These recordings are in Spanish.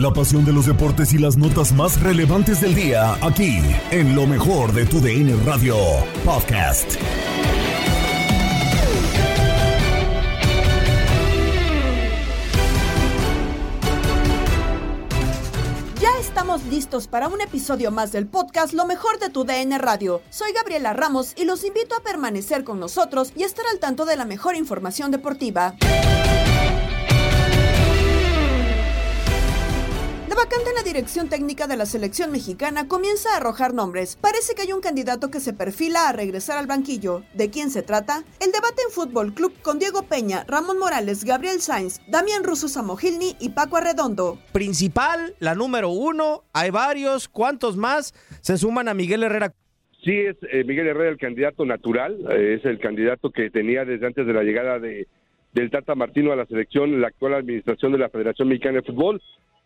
La pasión de los deportes y las notas más relevantes del día, aquí, en lo mejor de tu DN Radio Podcast. Ya estamos listos para un episodio más del podcast Lo mejor de tu DN Radio. Soy Gabriela Ramos y los invito a permanecer con nosotros y estar al tanto de la mejor información deportiva. La vacante en la dirección técnica de la selección mexicana comienza a arrojar nombres. Parece que hay un candidato que se perfila a regresar al banquillo. ¿De quién se trata? El debate en Fútbol Club con Diego Peña, Ramón Morales, Gabriel Sainz, Damián Russo Samogilni y Paco Arredondo. Principal, la número uno, hay varios, ¿cuántos más se suman a Miguel Herrera? Sí, es eh, Miguel Herrera el candidato natural, eh, es el candidato que tenía desde antes de la llegada de, del Tata Martino a la selección, la actual administración de la Federación Mexicana de Fútbol.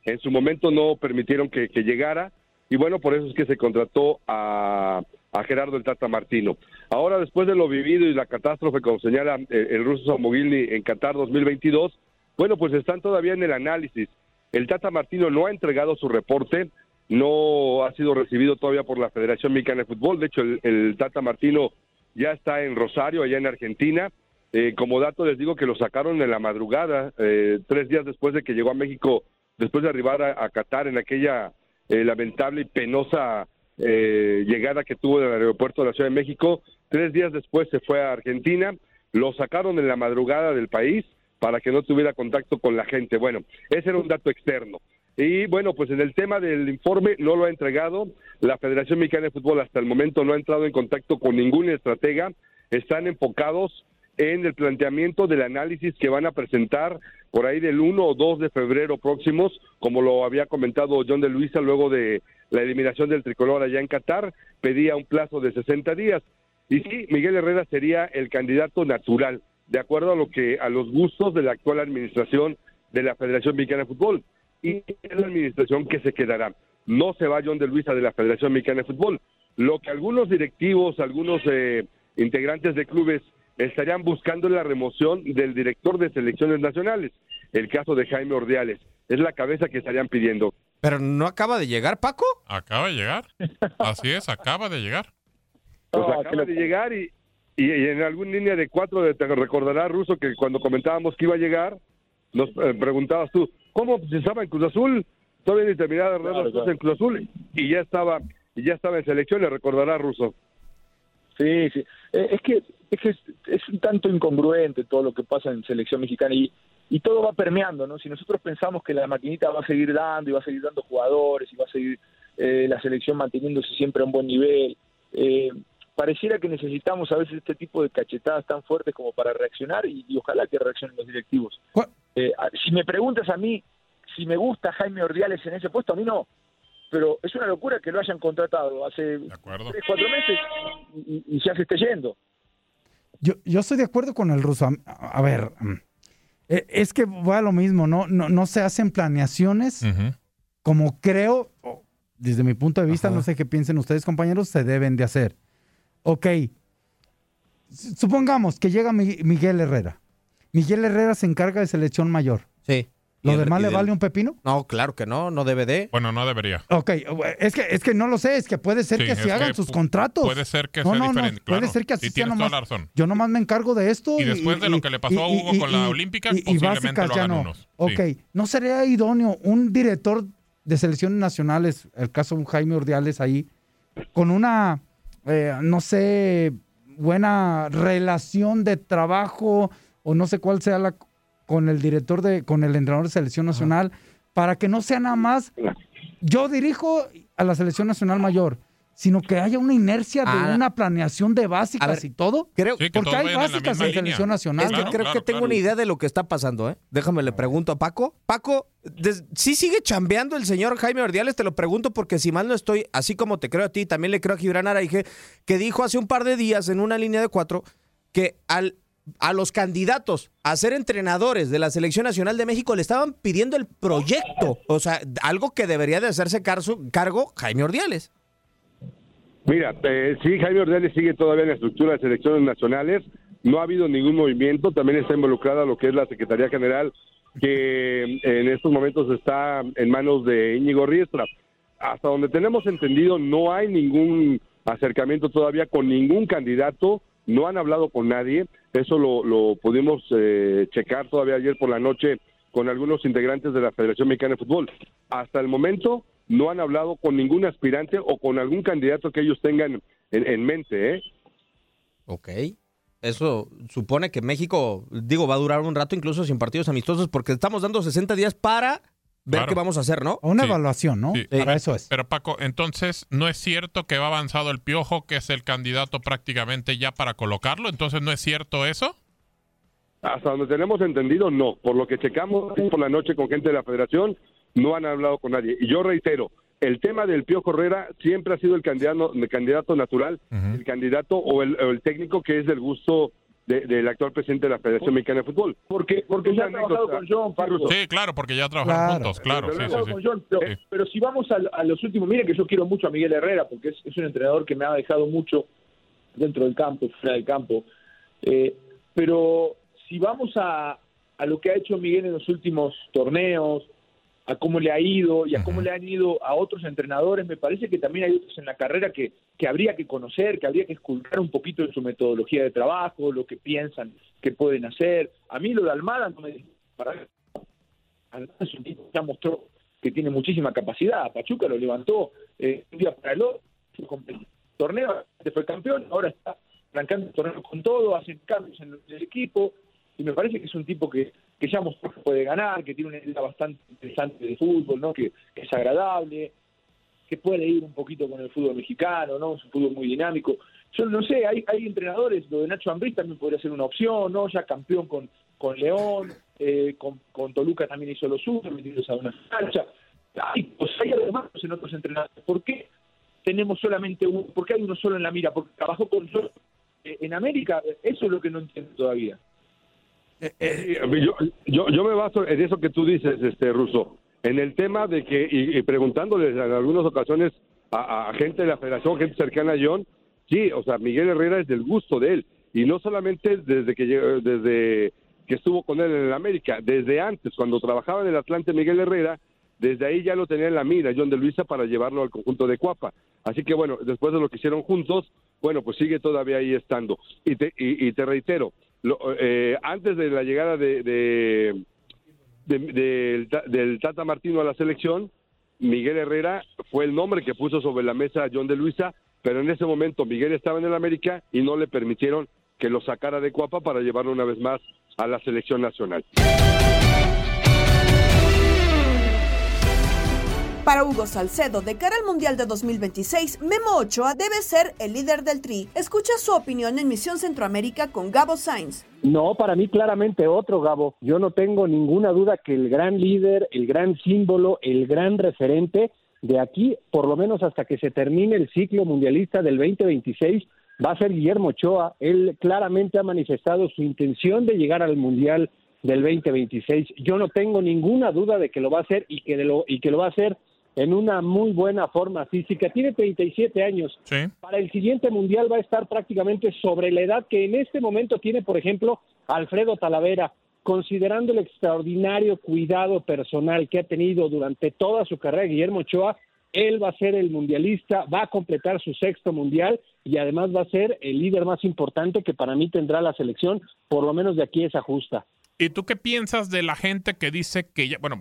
En su momento no permitieron que, que llegara y bueno, por eso es que se contrató a, Gerardo el Tata Martino. Ahora, después de lo vivido y la catástrofe, como señala el, el ruso Samogilny en Qatar 2022, bueno, pues están todavía en el análisis. El Tata Martino no ha entregado su reporte, no ha sido recibido todavía por la Federación Mexicana de Fútbol. De hecho, el, el Tata Martino ya está en Rosario, allá en Argentina. Eh, como dato les digo que lo sacaron en la madrugada, eh, tres días después de que llegó a México después de arribar a, a Qatar en aquella eh, lamentable y penosa eh, llegada que tuvo del aeropuerto de la Ciudad de México. Tres días después se fue a Argentina, lo sacaron en la madrugada del país para que no tuviera contacto con la gente. Bueno, ese era un dato externo. Y bueno, pues en el tema del informe no lo ha entregado. La Federación Mexicana de Fútbol hasta el momento no ha entrado en contacto con ningún estratega. Están enfocados en el planteamiento del análisis que van a presentar por ahí del 1 o 2 de febrero próximos, como lo había comentado John de Luisa luego de la eliminación del tricolor allá en Qatar, pedía un plazo de 60 días. Y sí, Miguel Herrera sería el candidato natural, de acuerdo a lo que a los gustos de la actual administración de la Federación Mexicana de Fútbol. Y es la administración que se quedará. No se va John de Luisa de la Federación Mexicana de Fútbol. Lo que algunos directivos, algunos eh, integrantes de clubes estarían buscando la remoción del director de selecciones nacionales, el caso de Jaime Ordiales. Es la cabeza que estarían pidiendo. ¿Pero no acaba de llegar, Paco? Acaba de llegar. Así es, acaba de llegar. Pues acaba de llegar y, y, y en alguna línea de cuatro de, te recordará, Ruso, que cuando comentábamos que iba a llegar, nos eh, preguntabas tú, ¿cómo se estaba en Cruz Azul? Todavía ni terminaba de claro, claro. en Cruz Azul y ya estaba y ya estaba en selección, le recordará Ruso. Sí, sí. Eh, es que es que es, es, un tanto incongruente todo lo que pasa en selección mexicana y, y todo va permeando, ¿no? Si nosotros pensamos que la maquinita va a seguir dando y va a seguir dando jugadores y va a seguir eh, la selección manteniéndose siempre a un buen nivel, eh, pareciera que necesitamos a veces este tipo de cachetadas tan fuertes como para reaccionar y, y ojalá que reaccionen los directivos. Eh, si me preguntas a mí si me gusta Jaime Ordiales en ese puesto, a mí no. Pero es una locura que lo hayan contratado hace tres, cuatro meses y, y- ya se esté yendo. Yo, yo estoy de acuerdo con el ruso. A, a ver, mm, eh, es que va a lo mismo, ¿no? No, no se hacen planeaciones como creo, desde mi punto de vista, no sé qué piensen ustedes, compañeros, se deben de hacer. Ok, supongamos que llega Mi- Miguel Herrera. Miguel Herrera se encarga de selección mayor. Sí. ¿Lo demás y le vale un pepino? No, claro que no, no debe de. Bueno, no debería. Ok, es que, es que no lo sé, es que puede ser Sí, que se hagan que sus contratos. puede ser que No, sea no, no, diferente, Puede ser que así Y sea tienes toda nomás. la razón. Yo nomás me encargo de esto. Y después de lo que le pasó a Hugo con la Olímpica, posiblemente básicas lo ya hagan no. unos. Sí. Ok, ¿no sería idóneo un director de selecciones nacionales, el caso de Jaime Urdiales ahí, con una, eh, no sé, buena relación de trabajo o no sé cuál sea la con el director de, con el entrenador de selección nacional, para que no sea nada más, yo dirijo a la selección nacional mayor, sino que haya una inercia de Ah. una planeación de básicas ver, y todo. Creo, Sí, que porque hay en básicas en selección nacional. Es que Claro, creo claro, que tengo claro. una idea de lo que está pasando, ¿eh? Déjame le pregunto a Paco. Paco, ¿sí sigue chambeando el señor Jaime Ordiales? Te lo pregunto porque si mal no estoy, así como te creo a ti, también le creo a Gibran Araige, que dijo hace un par de días en una línea de cuatro que al, a los candidatos a ser entrenadores de la Selección Nacional de México le estaban pidiendo el proyecto. O sea, algo que debería de hacerse cargo Jaime Ordiales. Mira, eh, sí, Jaime Ordeles sigue todavía en la estructura de selecciones nacionales. No ha habido ningún movimiento. También está involucrada lo que es la Secretaría General, que eh, en estos momentos está en manos de Íñigo Riestra. Hasta donde tenemos entendido, no hay ningún acercamiento todavía con ningún candidato. No han hablado con nadie. Eso lo, lo pudimos eh, checar todavía ayer por la noche con algunos integrantes de la Federación Mexicana de Fútbol. Hasta el momento no han hablado con ningún aspirante o con algún candidato que ellos tengan en, en mente, ¿eh? Ok. Eso supone que México, digo, va a durar un rato incluso sin partidos amistosos porque estamos dando 60 días para ver Claro. qué vamos a hacer, ¿no? Una Sí. evaluación, ¿no? Sí. Para eso es. Pero Paco, entonces, ¿no es cierto que va avanzado el Piojo, que es el candidato prácticamente ya para colocarlo? Entonces, ¿no es cierto eso? Hasta donde tenemos entendido, no. Por lo que checamos por la noche con gente de la federación, no han hablado con nadie. Y yo reitero, el tema del Pío Herrera siempre ha sido el candidato, el candidato natural, el candidato o el, o el técnico que es del gusto de- del actual presidente de la Federación Mexicana de Fútbol. Porque, porque ya ha trabajado con John, Paco. Sí, claro, porque ya trabajaron Claro. juntos, claro. Sí, sí, Trabajado sí. con John, pero, Sí. pero si vamos a, a los últimos, mire que yo quiero mucho a Miguel Herrera porque es, es un entrenador que me ha dejado mucho dentro del campo, fuera del campo. Eh, pero si vamos a, a lo que ha hecho Miguel en los últimos torneos, a cómo le ha ido y a cómo le han ido a otros entrenadores, me parece que también hay otros en la carrera que, que habría que conocer, que habría que esculcar un poquito en su metodología de trabajo, lo que piensan que pueden hacer. A mí lo de Almada no me para Almada es un tipo que ya mostró que tiene muchísima capacidad. Pachuca lo levantó eh, un día para el otro, competitivo. torneo, antes fue campeón, ahora está arrancando el torneo con todo, hacen cambios en el equipo, y me parece que es un tipo que, que ya mostró que puede ganar, que tiene una idea bastante interesante de fútbol, ¿no? que, es agradable, que puede ir un poquito con el fútbol mexicano, ¿no? Es un fútbol muy dinámico. Yo no sé, hay, hay entrenadores, lo de Nacho Ambriz también podría ser una opción, ¿no? Ya campeón con, con León, eh, con, con Toluca también hizo lo suyo, metiéndose a una cancha. Hay, pues hay además en otros entrenadores. ¿Por qué tenemos solamente uno? ¿Por qué hay uno solo en la mira? Porque trabajó con yo eh, en América, eso es lo que no entiendo todavía. Eh, Yo, yo, yo me baso en eso que tú dices, este Ruso, en el tema de que, y, y preguntándoles en algunas ocasiones a, a gente de la federación, gente cercana a John, sí, o sea, Miguel Herrera es del gusto de él, y no solamente desde que desde que estuvo con él en el América, desde antes, cuando trabajaba en el Atlante Miguel Herrera, desde ahí ya lo tenía en la mira John de Luisa para llevarlo al conjunto de Cuapa. Así que bueno, después de lo que hicieron juntos, bueno, pues sigue todavía ahí estando. Y te, y, y te reitero, lo- eh, antes de la llegada de, de- de- del del Tata Martino a la selección, Miguel Herrera fue el nombre que puso sobre la mesa a John de Luisa, pero en ese momento Miguel estaba en el América y no le permitieron que lo sacara de Cuapa para llevarlo una vez más a la selección nacional. Para Hugo Salcedo, de cara al Mundial de 2026, Memo Ochoa debe ser el líder del Tri. Escucha su opinión en Misión Centroamérica con Gabo Sainz. No, para mí claramente otro, Gabo. Yo no tengo ninguna duda que el gran líder, el gran símbolo, el gran referente de aquí, por lo menos hasta que se termine el ciclo mundialista del 2026, va a ser Guillermo Ochoa. Él claramente ha manifestado su intención de llegar al Mundial del 2026. Yo no tengo ninguna duda de que lo va a hacer y que, de lo, y que lo va a hacer en una muy buena forma física. Tiene 37 años. Para el siguiente mundial va a estar prácticamente sobre la edad que en este momento tiene, por ejemplo, Alfredo Talavera. Considerando el extraordinario cuidado personal que ha tenido durante toda su carrera Guillermo Ochoa, él va a ser el mundialista, va a completar su sexto mundial y además va a ser el líder más importante que para mí tendrá la selección, por lo menos de aquí esa justa. ¿Y tú qué piensas de la gente que dice que ya, bueno,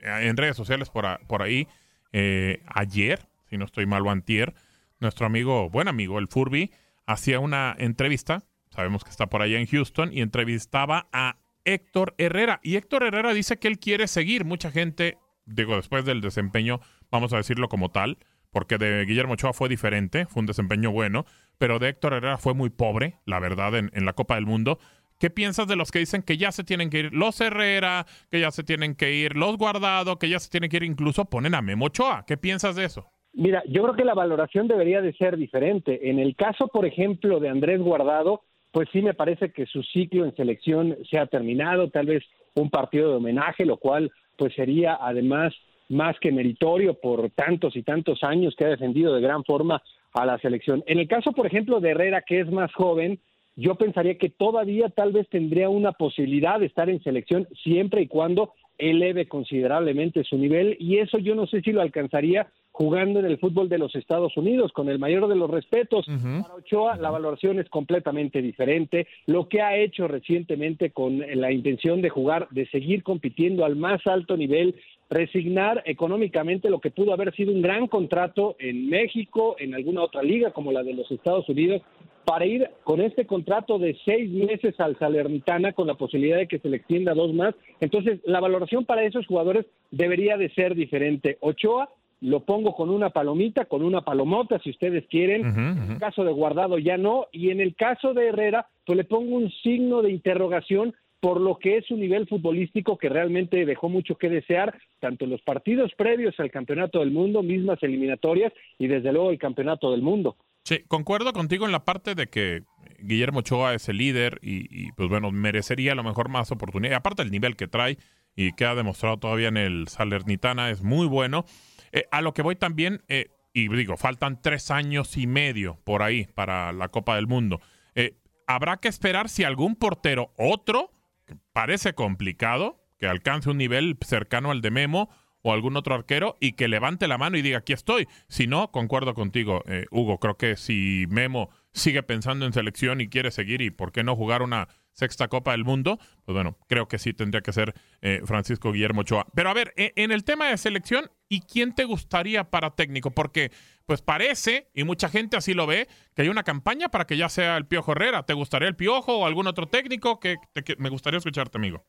en redes sociales por, por ahí, eh, ayer, si no estoy mal o antier, nuestro amigo, buen amigo, el Furby, hacía una entrevista, sabemos que está por allá en Houston, y entrevistaba a Héctor Herrera. Y Héctor Herrera dice que él quiere seguir. Mucha gente, digo, después del desempeño, vamos a decirlo como tal, porque de Guillermo Ochoa fue diferente, fue un desempeño bueno, pero de Héctor Herrera fue muy pobre, la verdad, en, en la Copa del Mundo. ¿Qué piensas de los que dicen que ya se tienen que ir los Herrera, que ya se tienen que ir los Guardado, que ya se tienen que ir incluso ponen a Memo Ochoa? ¿Qué piensas de eso? Mira, yo creo que la valoración debería de ser diferente. En el caso, por ejemplo, de Andrés Guardado, pues sí me parece que su ciclo en selección se ha terminado, tal vez un partido de homenaje, lo cual pues sería además más que meritorio por tantos y tantos años que ha defendido de gran forma a la selección. En el caso, por ejemplo, de Herrera, que es más joven, yo pensaría que todavía tal vez tendría una posibilidad de estar en selección siempre y cuando eleve considerablemente su nivel y eso yo no sé si lo alcanzaría jugando en el fútbol de los Estados Unidos, con el mayor de los respetos. Para Ochoa la valoración es completamente diferente. Lo que ha hecho recientemente con la intención de jugar, de seguir compitiendo al más alto nivel, resignar económicamente lo que pudo haber sido un gran contrato en México, en alguna otra liga como la de los Estados Unidos, para ir con este contrato de seis meses al Salernitana con la posibilidad de que se le extienda dos más. Entonces, la valoración para esos jugadores debería de ser diferente. Ochoa lo pongo con una palomita, con una palomota, si ustedes quieren. En el caso de Guardado ya no. Y en el caso de Herrera, pues le pongo un signo de interrogación por lo que es su nivel futbolístico que realmente dejó mucho que desear, tanto en los partidos previos al Campeonato del Mundo, mismas eliminatorias y desde luego el Campeonato del Mundo. Sí, concuerdo contigo en la parte de que Guillermo Ochoa es el líder y, pues bueno, merecería a lo mejor más oportunidad. Aparte el nivel que trae y que ha demostrado todavía en el Salernitana es muy bueno. Eh, a lo que voy también, eh, y digo, faltan tres años y medio por ahí para la Copa del Mundo. Eh, habrá que esperar si algún portero, otro, que parece complicado, que alcance un nivel cercano al de Memo, o algún otro arquero y que levante la mano y diga aquí estoy. Si no, concuerdo contigo, eh, Hugo. Creo que si Memo sigue pensando en selección y quiere seguir y por qué no jugar una sexta Copa del Mundo, pues bueno, creo que sí tendría que ser eh, Francisco Guillermo Ochoa. Pero a ver, e, en el tema de selección, ¿y quién te gustaría para técnico? Porque pues parece, y mucha gente así lo ve, que hay una campaña para que ya sea el Piojo Herrera. ¿Te gustaría el Piojo o algún otro técnico? que me gustaría escucharte, amigo.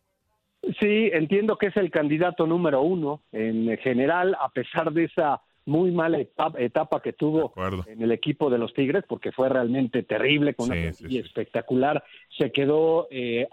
Sí, entiendo que es el candidato número uno en general, a pesar de esa muy mala etapa, que tuvo en el equipo de los Tigres, porque fue realmente terrible, con una espectacular, se quedó eh,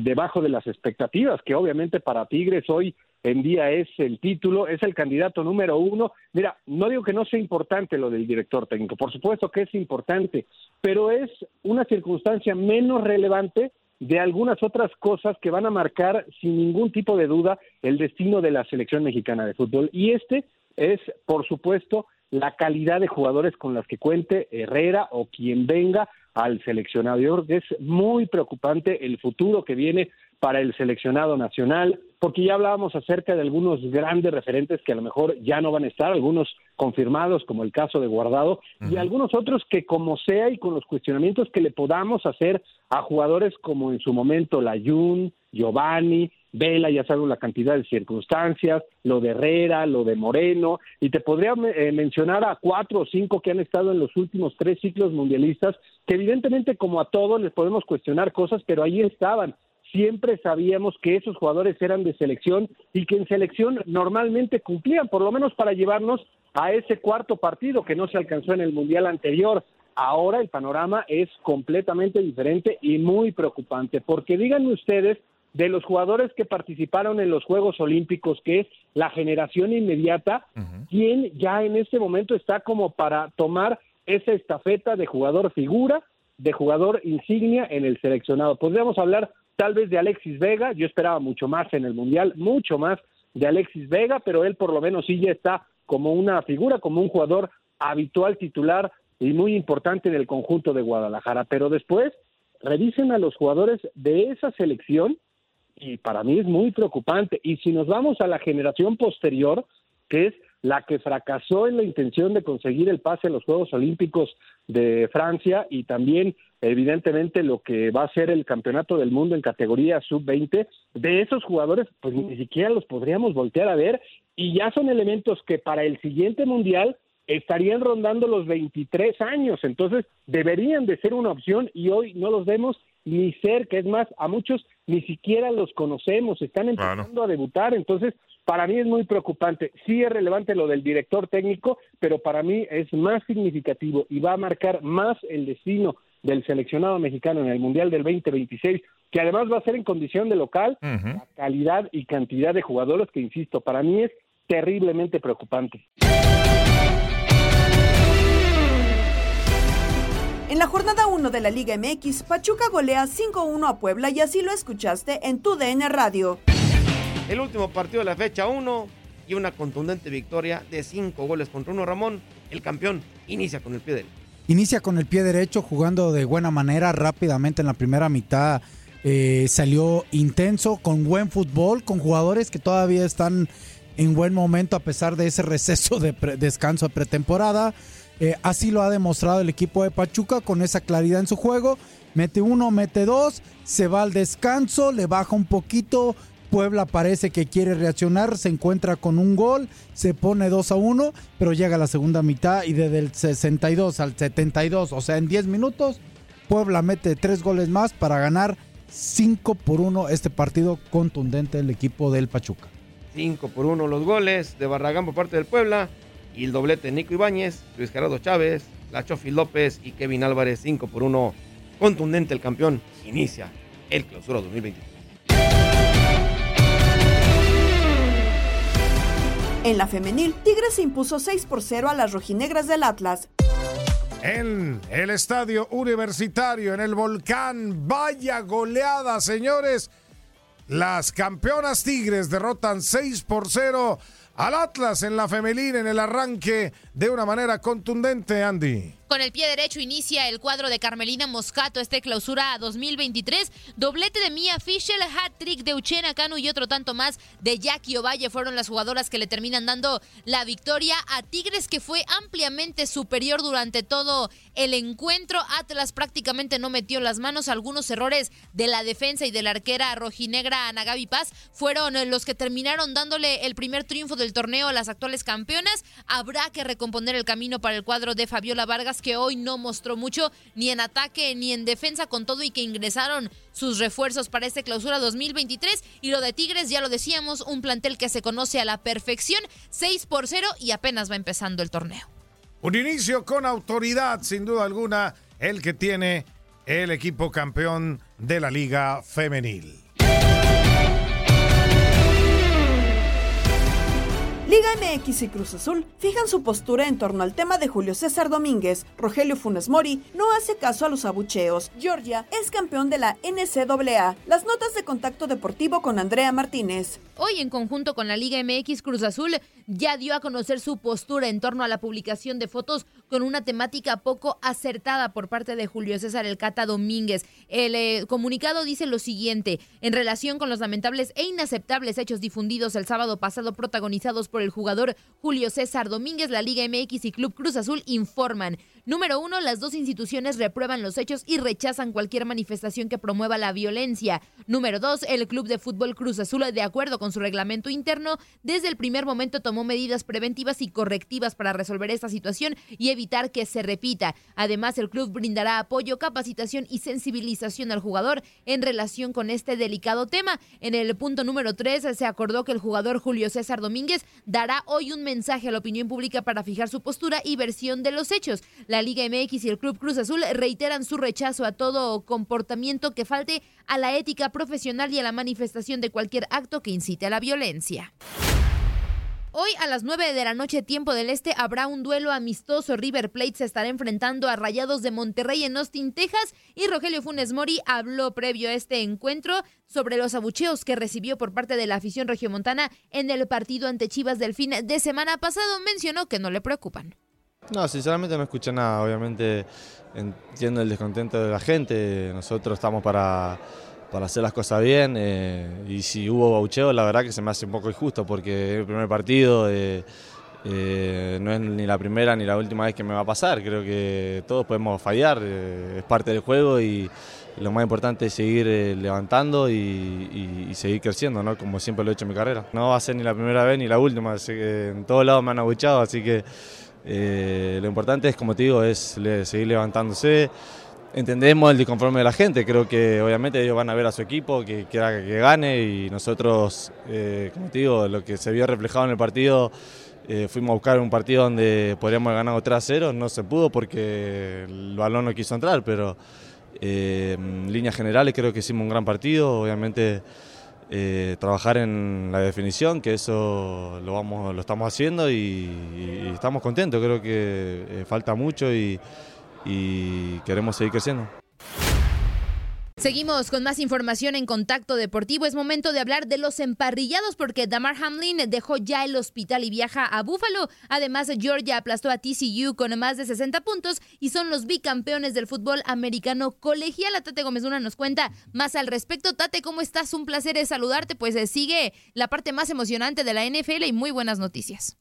debajo de las expectativas, que obviamente para Tigres hoy en día es el título, es el candidato número uno. Mira, no digo que no sea importante lo del director técnico, por supuesto que es importante, pero es una circunstancia menos relevante de algunas otras cosas que van a marcar sin ningún tipo de duda el destino de la selección mexicana de fútbol. Y este es, por supuesto, la calidad de jugadores con las que cuente Herrera o quien venga al seleccionado. es muy preocupante el futuro que viene para el seleccionado nacional, porque ya hablábamos acerca de algunos grandes referentes que a lo mejor ya no van a estar, algunos confirmados, como el caso de Guardado, y algunos otros que como sea y con los cuestionamientos que le podamos hacer a jugadores como en su momento Layun, Giovanni, Vela, ya sabemos la cantidad de circunstancias, lo de Herrera, lo de Moreno, y te podría eh, mencionar a cuatro o cinco que han estado en los últimos tres ciclos mundialistas, que evidentemente como a todos les podemos cuestionar cosas, pero ahí estaban. Siempre sabíamos que esos jugadores eran de selección y que en selección normalmente cumplían, por lo menos para llevarnos a ese cuarto partido que no se alcanzó en el Mundial anterior. Ahora el panorama es completamente diferente y muy preocupante, porque díganme ustedes de los jugadores que participaron en los Juegos Olímpicos, que es la generación inmediata, ¿quién ya en este momento está como para tomar esa estafeta de jugador figura, de jugador insignia en el seleccionado? Podríamos hablar tal vez de Alexis Vega, yo esperaba mucho más en el Mundial, mucho más de Alexis Vega, pero él por lo menos sí ya está como una figura, como un jugador habitual titular y muy importante del conjunto de Guadalajara. Pero después, revisen a los jugadores de esa selección y para mí es muy preocupante. Y si nos vamos a la generación posterior, que es la que fracasó en la intención de conseguir el pase a los Juegos Olímpicos de Francia y también evidentemente lo que va a ser el Campeonato del Mundo en categoría sub-20, de esos jugadores pues ni siquiera los podríamos voltear a ver y ya son elementos que para el siguiente Mundial estarían rondando los 23 años, entonces deberían de ser una opción y hoy no los vemos ni cerca, es más, a muchos ni siquiera los conocemos, están empezando a debutar, entonces para mí es muy preocupante. Sí es relevante lo del director técnico, pero para mí es más significativo y va a marcar más el destino del seleccionado mexicano en el Mundial del 2026, que además va a ser en condición de local, la calidad y cantidad de jugadores que, insisto, para mí es terriblemente preocupante. En la jornada 1 de la Liga MX, Pachuca golea 5-1 a Puebla y así lo escuchaste en tu DN Radio. El último partido de la fecha 1 y una contundente victoria de 5 goles contra uno Ramón. El campeón inicia con el pie derecho. Inicia con el pie derecho jugando de buena manera rápidamente en la primera mitad. eh, salió intenso, con buen fútbol, con jugadores que todavía están en buen momento a pesar de ese receso de pre- descanso de pretemporada. Eh, así lo ha demostrado el equipo de Pachuca con esa claridad en su juego. Mete uno, mete dos, se va al descanso, le baja un poquito. Puebla parece que quiere reaccionar, se encuentra con un gol, se pone 2 a 1, pero llega la segunda mitad y desde el 62 al 72, o sea, en 10 minutos, Puebla mete tres goles más para ganar 5 por 1 este partido contundente del equipo del Pachuca. 5 por 1 los goles de Barragán por parte del Puebla y el doblete de Nico Ibáñez, Luis Gerardo Chávez, Lachofi López y Kevin Álvarez 5 por 1 contundente el campeón inicia el clausura 2023. En la femenil, Tigres se impuso 6 por 0 a las rojinegras del Atlas. En el estadio universitario, en el volcán, vaya goleada, señores. Las campeonas Tigres derrotan 6 por 0 al Atlas en la femenil en el arranque de una manera contundente, Andy. Con el pie derecho inicia el cuadro de Carmelina Moscato este clausura 2023. Doblete de Mia Fischel, hat-trick de Uchena Canu y otro tanto más de Jackie Ovalle fueron las jugadoras que le terminan dando la victoria a Tigres que fue ampliamente superior durante todo el encuentro. Atlas prácticamente no metió las manos. Algunos errores de la defensa y de la arquera rojinegra Ana Gaby Paz fueron los que terminaron dándole el primer triunfo del torneo a las actuales campeonas. Habrá que recomponer el camino para el cuadro de Fabiola Vargas que hoy no mostró mucho ni en ataque ni en defensa con todo y que ingresaron sus refuerzos para este clausura 2023 y lo de Tigres ya lo decíamos, un plantel que se conoce a la perfección, 6 por 0 y apenas va empezando el torneo. Un inicio con autoridad, sin duda alguna, el que tiene el equipo campeón de la Liga Femenil. Liga MX y Cruz Azul fijan su postura en torno al tema de Julio César Domínguez. Rogelio Funes Mori no hace caso a los abucheos. Georgia es campeón de la NCAA. Las notas de contacto deportivo con Andrea Martínez. Hoy, en conjunto con la Liga MX Cruz Azul, ya dio a conocer su postura en torno a la publicación de fotos con una temática poco acertada por parte de Julio César El Cata Domínguez. El eh, comunicado dice lo siguiente: en relación con los lamentables e inaceptables hechos difundidos el sábado pasado, protagonizados por el jugador Julio César Domínguez, la Liga MX y Club Cruz Azul informan. Número uno, las dos instituciones reprueban los hechos y rechazan cualquier manifestación que promueva la violencia. Número dos, el Club de Fútbol Cruz Azul, de acuerdo con su reglamento interno, desde el primer momento tomó medidas preventivas y correctivas para resolver esta situación y evitar que se repita. Además, el club brindará apoyo, capacitación y sensibilización al jugador en relación con este delicado tema. En el punto número tres, se acordó que el jugador Julio César Domínguez dará hoy un mensaje a la opinión pública para fijar su postura y versión de los hechos. Liga MX y el Club Cruz Azul reiteran su rechazo a todo comportamiento que falte a la ética profesional y a la manifestación de cualquier acto que incite a la violencia. Hoy a las 9 de la noche, tiempo del este, habrá un duelo amistoso. River Plate se estará enfrentando a Rayados de Monterrey en Austin, Texas. Y Rogelio Funes Mori habló previo a este encuentro sobre los abucheos que recibió por parte de la afición regiomontana en el partido ante Chivas del fin de semana pasado. Mencionó que no le preocupan. No, sinceramente no escuché nada. Obviamente entiendo el descontento de la gente. Nosotros estamos para para hacer las cosas bien. Eh, y si hubo baucheo, la verdad que se me hace un poco injusto porque es el primer partido. Eh, eh, no es ni la primera ni la última vez que me va a pasar. Creo que todos podemos fallar, es parte del juego y lo más importante es seguir levantando y, seguir creciendo, ¿no? como siempre lo he hecho en mi carrera. No va a ser ni la primera vez ni la última, así que en todos lados me han abuchado, así que lo importante es, como te digo, es seguir levantándose. Entendemos el disconforme de la gente. Creo que obviamente ellos van a ver a su equipo, que quiera que gane. Y nosotros, eh, como te digo, lo que se vio reflejado en el partido, eh, fuimos a buscar un partido donde podríamos haber ganado 3 a 0, no se pudo porque el balón no quiso entrar, pero eh, en líneas generales creo que hicimos un gran partido, obviamente trabajar en la definición, que eso lo, vamos, lo estamos haciendo y estamos contentos, creo que falta mucho y y queremos seguir creciendo. Seguimos con más información en Contacto Deportivo. Es momento de hablar de los emparrillados porque Damar Hamlin dejó ya el hospital y viaja a Buffalo. Además, Georgia aplastó a TCU con más de 60 puntos y son los bicampeones del fútbol americano colegial. Tate Gómez Luna nos cuenta más al respecto. Tate, ¿cómo estás? Un placer saludarte. Pues eh, sigue la parte más emocionante de la NFL y muy buenas noticias.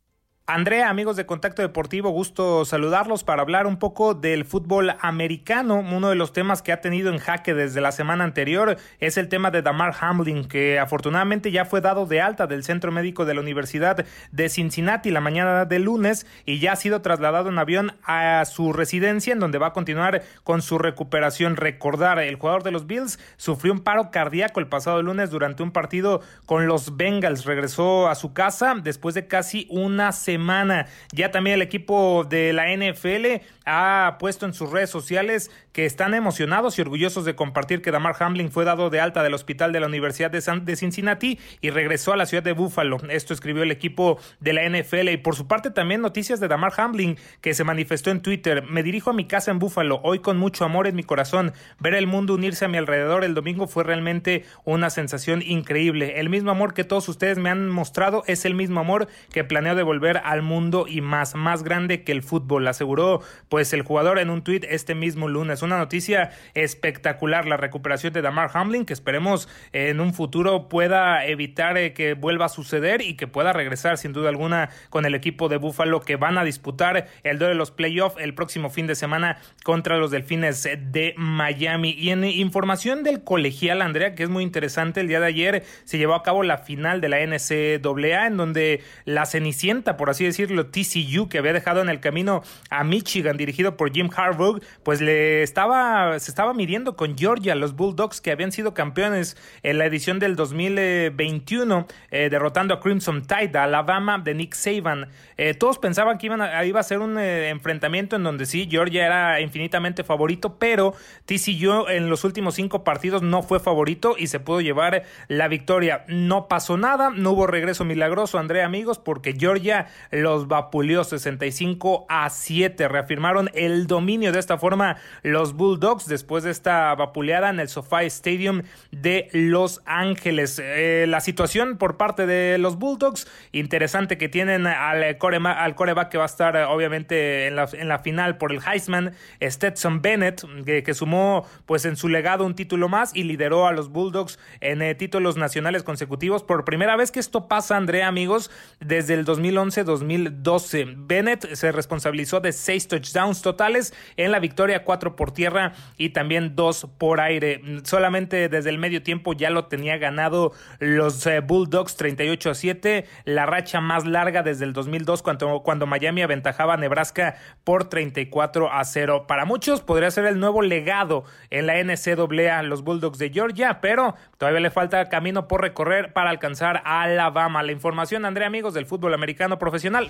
Andrea, amigos de Contacto Deportivo, gusto saludarlos para hablar un poco del fútbol americano. Uno de los temas que ha tenido en jaque desde la semana anterior es el tema de Damar Hamlin, que afortunadamente ya fue dado de alta del centro médico de la Universidad de Cincinnati la mañana del lunes y ya ha sido trasladado en avión a su residencia en donde va a continuar con su recuperación. Recordar, el jugador de los Bills sufrió un paro cardíaco el pasado lunes durante un partido con los Bengals. Regresó a su casa después de casi una semana semana. Ya también el equipo de la NFL ha puesto en sus redes sociales que están emocionados y orgullosos de compartir que Damar Hamlin fue dado de alta del hospital de la Universidad de, de Cincinnati y regresó a la ciudad de Buffalo. Esto escribió el equipo de la NFL y por su parte también noticias de Damar Hamlin que se manifestó en Twitter. Me dirijo a mi casa en Buffalo, hoy con mucho amor en mi corazón. Ver el mundo unirse a mi alrededor el domingo fue realmente una sensación increíble. El mismo amor que todos ustedes me han mostrado es el mismo amor que planeo devolver al mundo y más, más grande que el fútbol, aseguró el jugador en un tuit este mismo lunes una noticia espectacular, la recuperación de Damar Hamlin, que esperemos en un futuro pueda evitar eh, que vuelva a suceder y que pueda regresar sin duda alguna con el equipo de Buffalo que van a disputar el duelo de los playoffs el próximo fin de semana contra los Delfines de Miami. Y en información del colegial, Andrea, que es muy interesante, el día de ayer se llevó a cabo la final de la NCAA en donde la Cenicienta, por así decirlo, TCU, que había dejado en el camino a Michigan, dirigido por Jim Harbaugh, pues le estaba, se estaba midiendo con Georgia, los Bulldogs que habían sido campeones en la edición del 2021, eh, derrotando a Crimson Tide, a Alabama de Nick Saban. Eh, todos pensaban que iban a, iba a ser un eh, enfrentamiento en donde sí, Georgia era infinitamente favorito, pero TCU en los últimos cinco partidos no fue favorito y se pudo llevar la victoria. No pasó nada, no hubo regreso milagroso, Andrea, amigos, porque Georgia los vapuleó 65 a 7. Reafirmaron el dominio de esta forma los Bulldogs después de esta vapuleada en el SoFi Stadium de Los Ángeles. Eh, la situación por parte de los Bulldogs, interesante que tienen al, coreback que va a estar obviamente en la, en la final por el Heisman, Stetson Bennett, que, sumó pues en su legado un título más y lideró a los Bulldogs en eh, títulos nacionales consecutivos. Por primera vez que esto pasa, Andrea, amigos, desde el 2011 2012. Bennett se responsabilizó de seis touchdowns totales en la victoria, cuatro por tierra y también dos por aire. Solamente desde el medio tiempo ya lo tenía ganado los eh, Bulldogs 38 a 7, la racha más larga desde el 2002 cuando, cuando Miami aventajaba a Nebraska por 34 a 0. Para muchos podría ser el nuevo legado en la NCAA los Bulldogs de Georgia, pero todavía le falta camino por recorrer para alcanzar a Alabama. La información, André, amigos del fútbol americano profesional.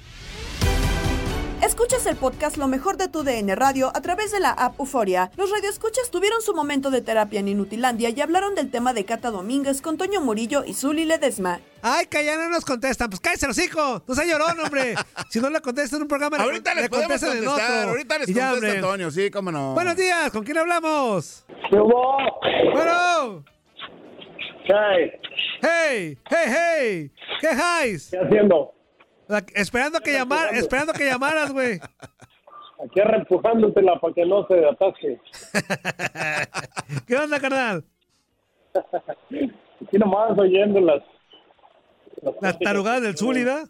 Escuchas el podcast Lo mejor de tu DN Radio a través de la app Euforia. Los radioescuchas tuvieron su momento de terapia en Inutilandia y hablaron del tema de Cata Domínguez con Toño Murillo y Zuli Ledesma. Ay, que ya no nos contestan. Pues cállese los hijos. No se llorón, hombre. Si no le contestan en un programa, Ahorita le les podemos contestan en contestar. otro. Ahorita les ya, contesta hombre. Antonio, sí, cómo no. Buenos días, ¿con quién hablamos? hubo? Bueno. Hey. Hey, hey, hey. ¿Qué haces? ¿Qué haciendo? Esperando que llamar, esperando que llamaras, güey. Aquí reempujándotela para que no se atasque. ¿Qué onda, carnal? Aquí nomás oyendo las... Las tarugadas del Zuli, ¿da?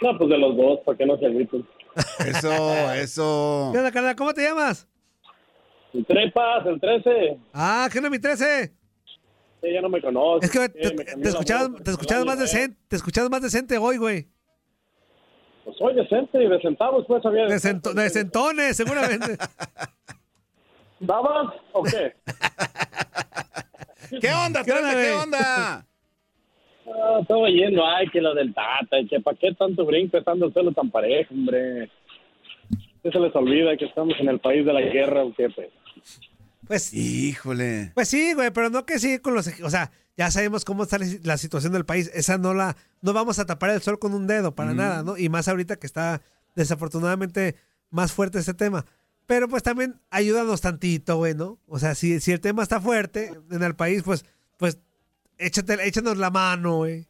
No, pues de los dos, para que no se agüiten. Eso, eso. ¿Qué onda, carnal? ¿Cómo te llamas? El Trepas, el 13. Ah, ¿qué no mi 13? Sí, ya no me conoce. Es que te, te la escuchabas, te escuchabas más decente, te escuchabas más decente hoy, güey. Pues soy decente y de centavos, pues, había... De, cento- de centones, seguramente. ¿Dabas o qué? ¿Qué onda, ¿Qué onda? ¿Qué onda? Ah, estaba oyendo, ay, que lo del Tata, y que para qué tanto brinco estando el suelo tan parejo, hombre. ¿Qué se les olvida que estamos en el país de la guerra o qué, pues? Pues, Híjole. pues sí, güey, pero no que sí con los, o sea, ya sabemos cómo está la- situación del país. Esa no la, no vamos a tapar el sol con un dedo, para Mm. nada, ¿no? Y más ahorita que está desafortunadamente más fuerte este tema. Pero pues también ayúdanos tantito, güey, ¿no? O sea, si, si el tema está fuerte en el país, pues, pues, échate, échanos la mano, güey.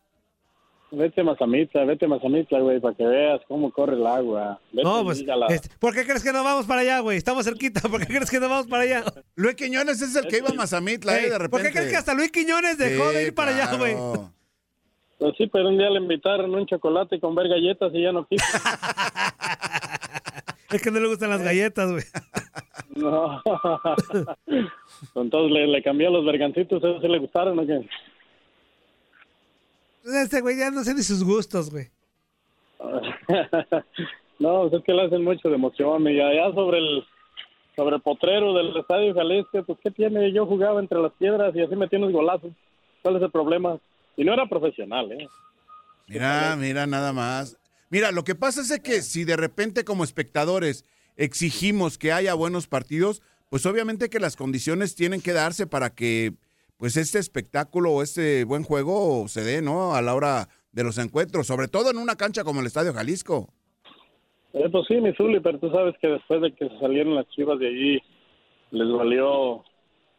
Vete a Mazamitla, vete a Mazamitla, güey, para que veas cómo corre el agua. Vete No, pues, este, ¿por qué crees que no vamos para allá, güey? Estamos cerquita, ¿por qué crees que no vamos para allá? Luis Quiñones es el que iba a Mazamitla, eh, de repente. ¿Por qué crees que hasta Luis Quiñones dejó de ir para allá, güey? Pues sí, pero un día le invitaron un chocolate con ver galletas y ya no quiso. Es que no le gustan las galletas, güey. no. Entonces le, le cambió los vergancitos, ¿eso sí le gustaron o qué? Este güey ya no sé ni sus gustos, güey. no, pues es que le hacen mucho de emoción. Y allá sobre el sobre el potrero del Estadio Jalisco, pues ¿qué tiene? Yo jugaba entre las piedras y así metí unos golazos. ¿Cuál es el problema? Y no era profesional, ¿eh? Mira, mira, nada más. Mira, lo que pasa es que si de repente como espectadores exigimos que haya buenos partidos, pues obviamente que las condiciones tienen que darse para que pues este espectáculo o este buen juego se dé, ¿no? A la hora de los encuentros, sobre todo en una cancha como el Estadio Jalisco. Eh, pues sí, mi Zuli, pero tú sabes que después de que salieron las chivas de allí, les valió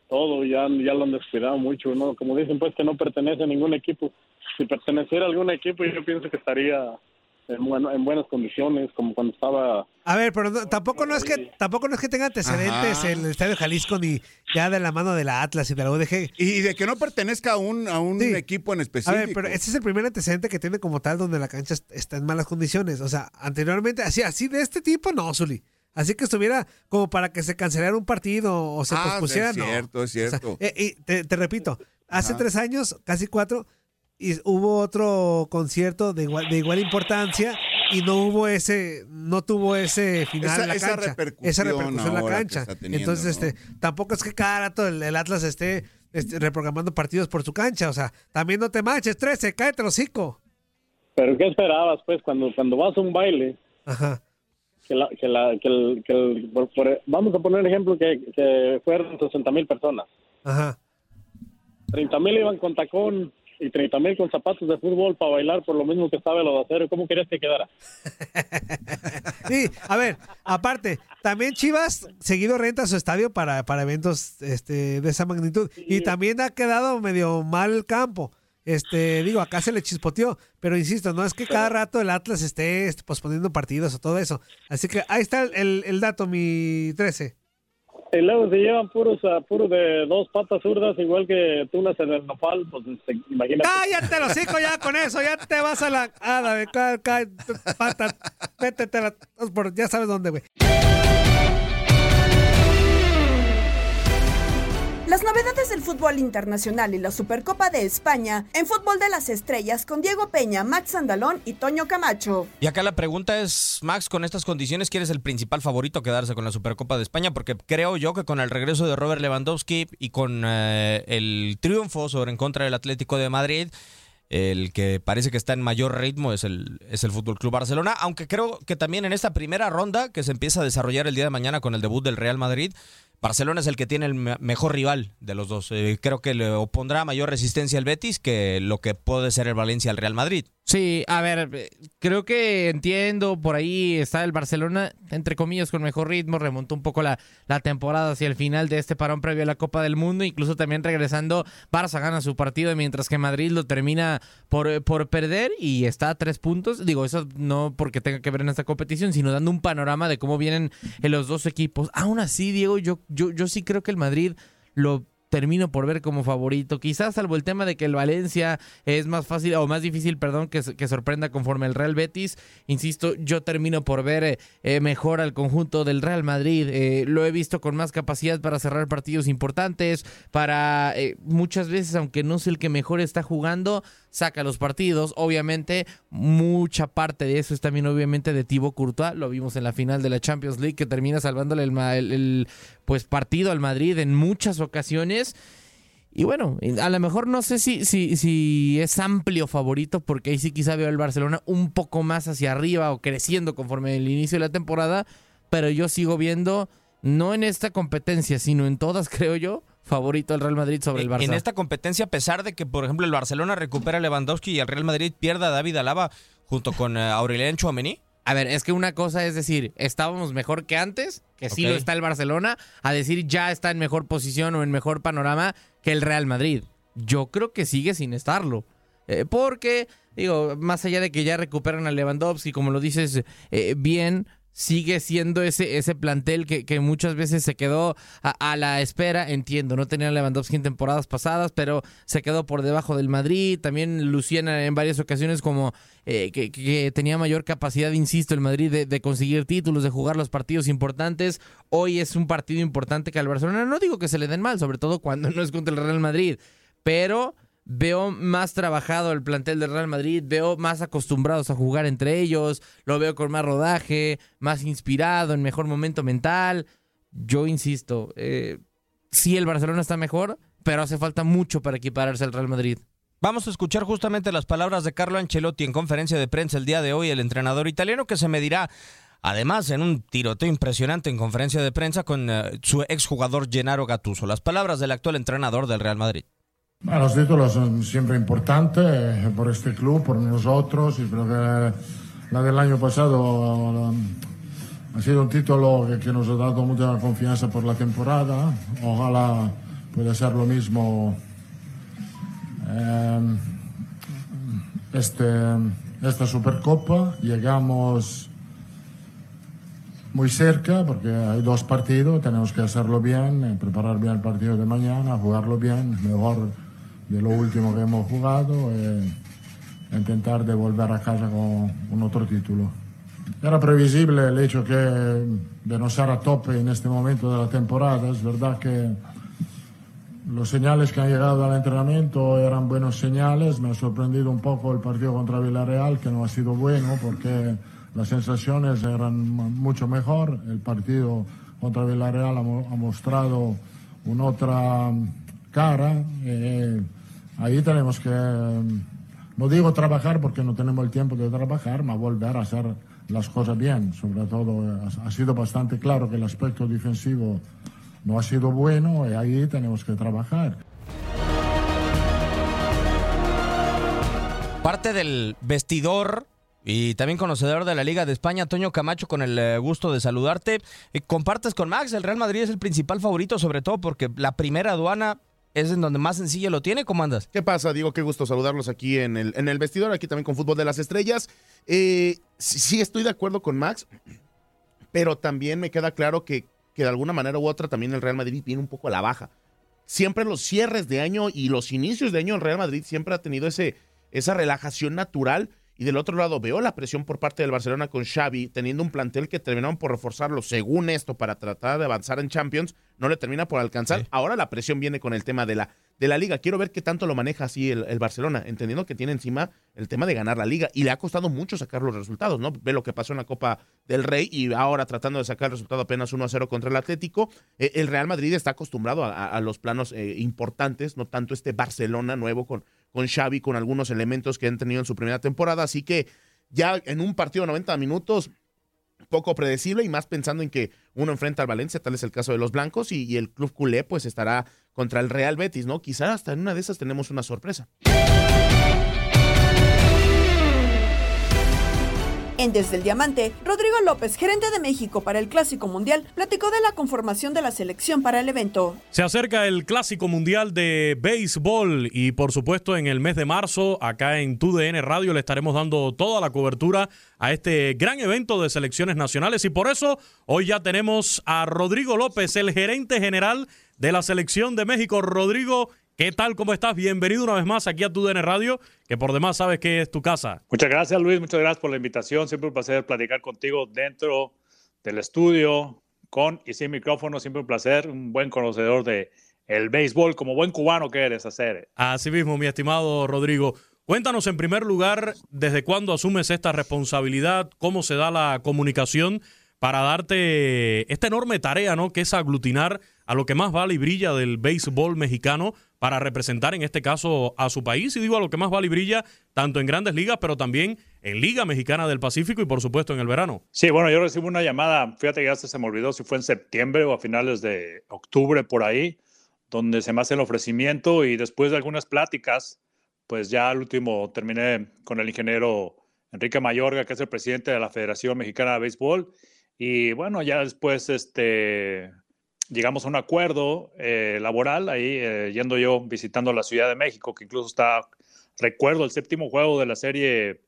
todo, ya, ya lo han descuidado mucho, ¿no? Como dicen, pues que no pertenece a ningún equipo. Si perteneciera a algún equipo, yo pienso que estaría en, bueno, en buenas condiciones, como cuando estaba... A ver, pero no- tampoco no es que tampoco no es que tenga antecedentes Ajá. en el Estadio Jalisco ni ya de la mano de la Atlas y de la UDG. Y de que no pertenezca a un, a un equipo en A específico. ver, pero este es el primer antecedente que tiene como tal donde la cancha est- está en malas condiciones. O sea, anteriormente, así, así de este tipo, no, Zuli. Así que estuviera como para que se cancelara un partido o se Ah, pospusiera, es no. cierto, es O sea, cierto. eh, y te, te repito, hace Ajá. tres años, casi cuatro, y hubo otro concierto de igual, de igual importancia y no hubo ese, no tuvo ese final Esa- en la esa cancha. repercusión esa repercusión en la cancha. teniendo, Entonces, ¿no? este, tampoco es que cada rato el, el Atlas esté este, reprogramando partidos por su cancha. O sea, también no te manches, 13, cállate los hocico. Pero ¿qué esperabas, pues, cuando, cuando vas a un baile? Ajá. Que la, que la, que el, que el- por- por- vamos a poner ejemplo que, que fueron 60 mil personas. Ajá. 30 mil iban con tacón y 30 mil con zapatos de fútbol para bailar por lo mismo que estaba lo de acero. ¿Cómo querías que quedara? Sí, a ver, aparte, también Chivas seguido renta su estadio para, para eventos este, de esa magnitud. Y también ha quedado medio mal el campo. Este, digo, acá se le chispoteó, pero insisto, no es que cada rato el Atlas esté este, posponiendo partidos o todo eso. Así que ahí está el, el dato, mi 13. Y luego se llevan puros, ah, puros de dos patas zurdas, igual que tunas en el nopal, pues este, imagínate. Cállate los hocico ya con eso, ya te vas a la. Ah, dame, ca- ca- pata, a la- por- ya sabes dónde, güey. Las novedades del fútbol internacional y la Supercopa de España en fútbol de las estrellas con Diego Peña, Max Andalón y Toño Camacho. Y acá la pregunta es, Max, con estas condiciones, ¿quién es el principal favorito quedarse con la Supercopa de España? Porque creo yo que con el regreso de Robert Lewandowski y con eh, el triunfo sobre en contra del Atlético de Madrid, el que parece que está en mayor ritmo es el, es el Fútbol Club Barcelona, aunque creo que también en esta primera ronda que se empieza a desarrollar el día de mañana con el debut del Real Madrid, Barcelona es el que tiene el me- mejor rival de los dos. Eh, creo que le opondrá mayor resistencia al Betis que lo que puede ser el Valencia al Real Madrid. Sí, a ver, eh, creo que entiendo, por ahí está el Barcelona, entre comillas, con mejor ritmo, remontó un poco la, la temporada hacia el final de este parón previo a la Copa del Mundo, incluso también regresando, Barça gana su partido, mientras que Madrid lo termina por, eh, por perder y está a tres puntos. Digo, eso no porque tenga que ver en esta competición, sino dando un panorama de cómo vienen los dos equipos. Aún así, Diego, yo, yo, yo sí creo que el Madrid lo termino por ver como favorito. Quizás salvo el tema de que el Valencia es más fácil o más difícil, perdón, que, que sorprenda conforme el Real Betis. Insisto, yo termino por ver eh, eh, mejor al conjunto del Real Madrid. Eh, lo he visto con más capacidad para cerrar partidos importantes, para eh, muchas veces, aunque no es el que mejor está jugando, saca los partidos. Obviamente, mucha parte de eso es también obviamente de Thibaut Courtois. Lo vimos en la final de la Champions League que termina salvándole el, el, pues partido al Madrid en muchas ocasiones. Y bueno, a lo mejor no sé si, si, si es amplio favorito, porque ahí sí quizá veo al Barcelona un poco más hacia arriba o creciendo conforme el inicio de la temporada, pero yo sigo viendo, no en esta competencia, sino en todas, creo yo, favorito al Real Madrid sobre el Barça. En esta competencia, a pesar de que, por ejemplo, el Barcelona recupera a Lewandowski y el Real Madrid pierda a David Alaba junto con eh, Aurelien Chouameni. A ver, es que una cosa es decir, estábamos mejor que antes, que sí lo está el Barcelona, a decir ya está en mejor posición o en mejor panorama que el Real Madrid. Yo creo que sigue sin estarlo. Eh, porque, digo, más allá de que ya recuperan a Lewandowski, como lo dices eh, bien, sigue siendo ese, ese plantel que, que muchas veces se quedó a, la espera. Entiendo, no tenía Lewandowski en temporadas pasadas, pero se quedó por debajo del Madrid. También Luciana en varias ocasiones como eh, que, que tenía mayor capacidad, insisto, el Madrid de, de conseguir títulos, de jugar los partidos importantes. Hoy es un partido importante que al Barcelona no digo que se le den mal, sobre todo cuando no es contra el Real Madrid, pero veo más trabajado el plantel del Real Madrid, veo más acostumbrados a jugar entre ellos, lo veo con más rodaje, más inspirado, en mejor momento mental. Yo insisto, eh, sí el Barcelona está mejor, pero hace falta mucho para equipararse al Real Madrid. Vamos a escuchar justamente las palabras de Carlo Ancelotti en conferencia de prensa el día de hoy, el entrenador italiano que se medirá además en un tiroteo impresionante en conferencia de prensa con eh, su exjugador Gennaro Gattuso. Las palabras del actual entrenador del Real Madrid. Los títulos son siempre importantes eh, por este club, por nosotros, y que la del año pasado um, ha sido un título que, nos ha dado mucha confianza por la temporada. Ojalá pueda ser lo mismo eh, este, esta Supercopa. Llegamos muy cerca porque hay dos partidos, tenemos que hacerlo bien, eh, preparar bien el partido de mañana, jugarlo bien, mejor de lo último que hemos jugado e intentar de volver a casa con un otro título. Era previsible el hecho que de no ser a tope en este momento de la temporada, es verdad que los señales que han llegado al entrenamiento eran buenos señales, me ha sorprendido un poco el partido contra Villarreal, que no ha sido bueno porque las sensaciones eran mucho mejor, el partido contra Villarreal ha mostrado una otra cara. eh, ahí tenemos que, no digo trabajar porque no tenemos el tiempo de trabajar, pero volver a hacer las cosas bien. Sobre todo eh, ha, sido bastante claro que el aspecto defensivo no ha sido bueno y ahí tenemos que trabajar. Parte del vestidor y también conocedor de la Liga de España, Toño Camacho, con el eh, gusto de saludarte. Eh, compartes con Max, el Real Madrid es el principal favorito, sobre todo porque la primera aduana es en donde más sencillo lo tiene. ¿Cómo andas? ¿Qué pasa, Diego? Qué gusto saludarlos aquí en el, en el vestidor, aquí también con Fútbol de las Estrellas. Eh, sí, estoy de acuerdo con Max, pero también me queda claro que, que de alguna manera u otra también el Real Madrid viene un poco a la baja. Siempre los cierres de año y los inicios de año el Real Madrid siempre ha tenido ese, esa relajación natural. Y del otro lado veo la presión por parte del Barcelona con Xavi, teniendo un plantel que terminaron por reforzarlo según esto para tratar de avanzar en Champions, no le termina por alcanzar. Ahora la presión viene con el tema de la, de la liga. Quiero ver qué tanto lo maneja así el, el Barcelona, entendiendo que tiene encima el tema de ganar la liga y le ha costado mucho sacar los resultados, ¿no? Ve lo que pasó en la Copa del Rey y ahora tratando de sacar el resultado apenas 1 a 0 contra el Atlético. Eh, el Real Madrid está acostumbrado a, a- a los planos eh, importantes, no tanto este Barcelona nuevo con, con Xavi, con algunos elementos que han tenido en su primera temporada. Así que ya en un partido de 90 minutos, poco predecible y más pensando en que uno enfrenta al Valencia, tal es el caso de los blancos, y, el club culé pues estará contra el Real Betis, ¿no? Quizá hasta en una de esas tenemos una sorpresa. En Desde el Diamante, Rodrigo López, gerente de México para el Clásico Mundial, platicó de la conformación de la selección para el evento. Se acerca el Clásico Mundial de Béisbol y por supuesto en el mes de marzo acá en TUDN Radio le estaremos dando toda la cobertura a este gran evento de selecciones nacionales y por eso hoy ya tenemos a Rodrigo López, el gerente general de la selección de México. Rodrigo, ¿qué tal? ¿Cómo estás? Bienvenido una vez más aquí a TUDN Radio, que por demás sabes que es tu casa. Muchas gracias Luis, muchas gracias por la invitación. Siempre un placer platicar contigo dentro del estudio, con y sin micrófono. Siempre un placer, un buen conocedor de el béisbol, como buen cubano que eres, hacer. Así mismo, mi estimado Rodrigo. Cuéntanos en primer lugar desde cuándo asumes esta responsabilidad, cómo se da la comunicación para darte esta enorme tarea, ¿no? Que es aglutinar a lo que más vale y brilla del béisbol mexicano para representar en este caso a su país. Y digo a lo que más vale y brilla tanto en grandes ligas, pero también en Liga Mexicana del Pacífico y por supuesto en el verano. Sí, bueno, yo recibí una llamada, fíjate que hasta se me olvidó si fue en septiembre o a finales de octubre por ahí, donde se me hace el ofrecimiento y después de algunas pláticas, pues ya al último terminé con el ingeniero Enrique Mayorga, que es el presidente de la Federación Mexicana de Béisbol. Y bueno, ya después este, llegamos a un acuerdo eh, laboral, ahí eh, yendo yo visitando la Ciudad de México, que incluso está, recuerdo, el séptimo juego de la serie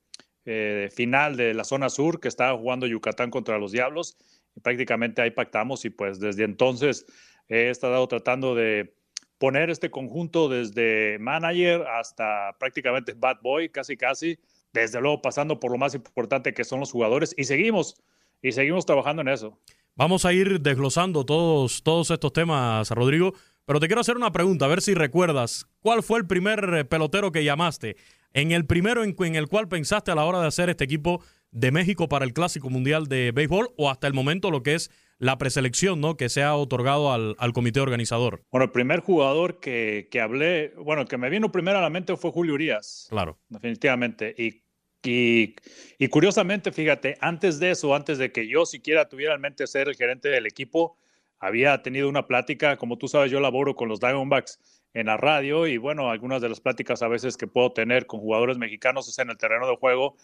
eh, final de la zona sur, que estaba jugando Yucatán contra los Diablos, y prácticamente ahí pactamos y pues desde entonces he estado tratando de poner este conjunto desde manager hasta prácticamente bad boy, casi casi, desde luego pasando por lo más importante que son los jugadores y seguimos, y seguimos trabajando en eso. Vamos a ir desglosando todos, todos estos temas, Rodrigo, pero te quiero hacer una pregunta, a ver si recuerdas, ¿cuál fue el primer eh, pelotero que llamaste? En el primero en, en el cual pensaste a la hora de hacer este equipo de México para el Clásico Mundial de Béisbol o hasta el momento lo que es la preselección ¿no? que se ha otorgado al, al comité organizador. Bueno, el primer jugador que, que hablé, bueno, el que me vino primero a la mente fue Julio Urias. Claro. Definitivamente. Y, y, curiosamente, fíjate, antes de eso, antes de que yo siquiera tuviera en mente ser el gerente del equipo, había tenido una plática, como tú sabes, yo laboro con los Diamondbacks en la radio y bueno, algunas de las pláticas a veces que puedo tener con jugadores mexicanos es en el terreno de juego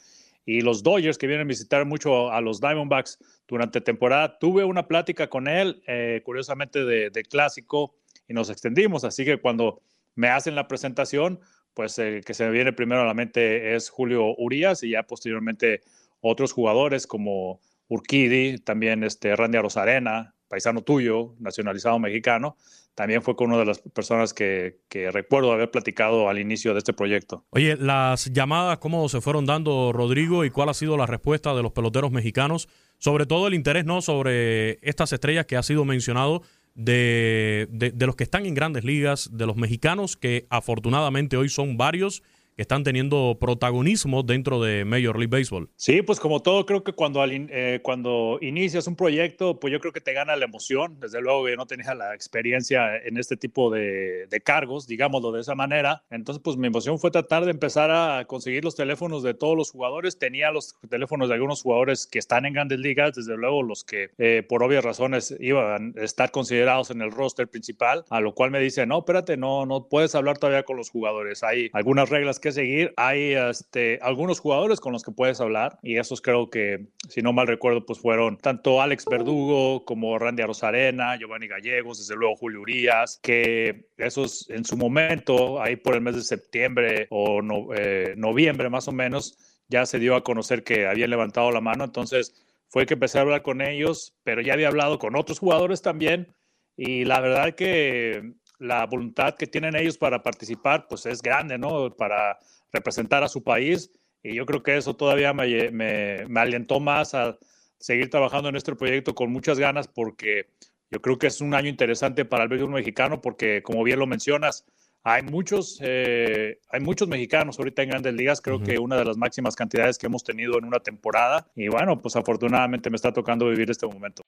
y los Dodgers que vienen a visitar mucho a los Diamondbacks durante temporada. Tuve una plática con él, eh, curiosamente de, clásico, y nos extendimos. Así que cuando me hacen la presentación, pues el que se me viene primero a la mente es Julio Urias y ya posteriormente otros jugadores como Urquidi, también este Randy Rosarena, paisano tuyo, nacionalizado mexicano, también fue con una de las personas que, que, recuerdo haber platicado al inicio de este proyecto. Oye, las llamadas, ¿cómo se fueron dando, Rodrigo? ¿Y cuál ha sido la respuesta de los peloteros mexicanos? Sobre todo el interés, ¿no? Sobre estas estrellas que ha sido mencionado de, de, los que están en grandes ligas, de los mexicanos, que afortunadamente hoy son varios que están teniendo protagonismo dentro de Major League Baseball. Sí, pues como todo, creo que cuando, eh, cuando inicias un proyecto, pues yo creo que te gana la emoción. Desde luego yo no tenía la experiencia en este tipo de, de cargos, digámoslo de esa manera. Entonces, pues mi emoción fue tratar de empezar a conseguir los teléfonos de todos los jugadores. Tenía los teléfonos de algunos jugadores que están en grandes ligas, desde luego los que eh, por obvias razones iban a estar considerados en el roster principal, a lo cual me dice, no, espérate, no, no puedes hablar todavía con los jugadores. Hay algunas reglas que seguir, hay este, algunos jugadores con los que puedes hablar y esos creo que, si no mal recuerdo, pues fueron tanto Alex Verdugo como Randy Arozarena, Giovanni Gallegos, desde luego Julio Urias, que esos en su momento, ahí por el mes de septiembre o eh, noviembre más o menos, ya se dio a conocer que habían levantado la mano, entonces fue que empecé a hablar con ellos, pero ya había hablado con otros jugadores también y la verdad que la voluntad que tienen ellos para participar pues es grande, ¿no? Para representar a su país y yo creo que eso todavía me, me, me alentó más a seguir trabajando en este proyecto con muchas ganas porque yo creo que es un año interesante para el béisbol mexicano porque como bien lo mencionas, hay muchos, eh, hay muchos mexicanos ahorita en grandes ligas, creo que una de las máximas cantidades que hemos tenido en una temporada y bueno, pues afortunadamente me está tocando vivir este momento.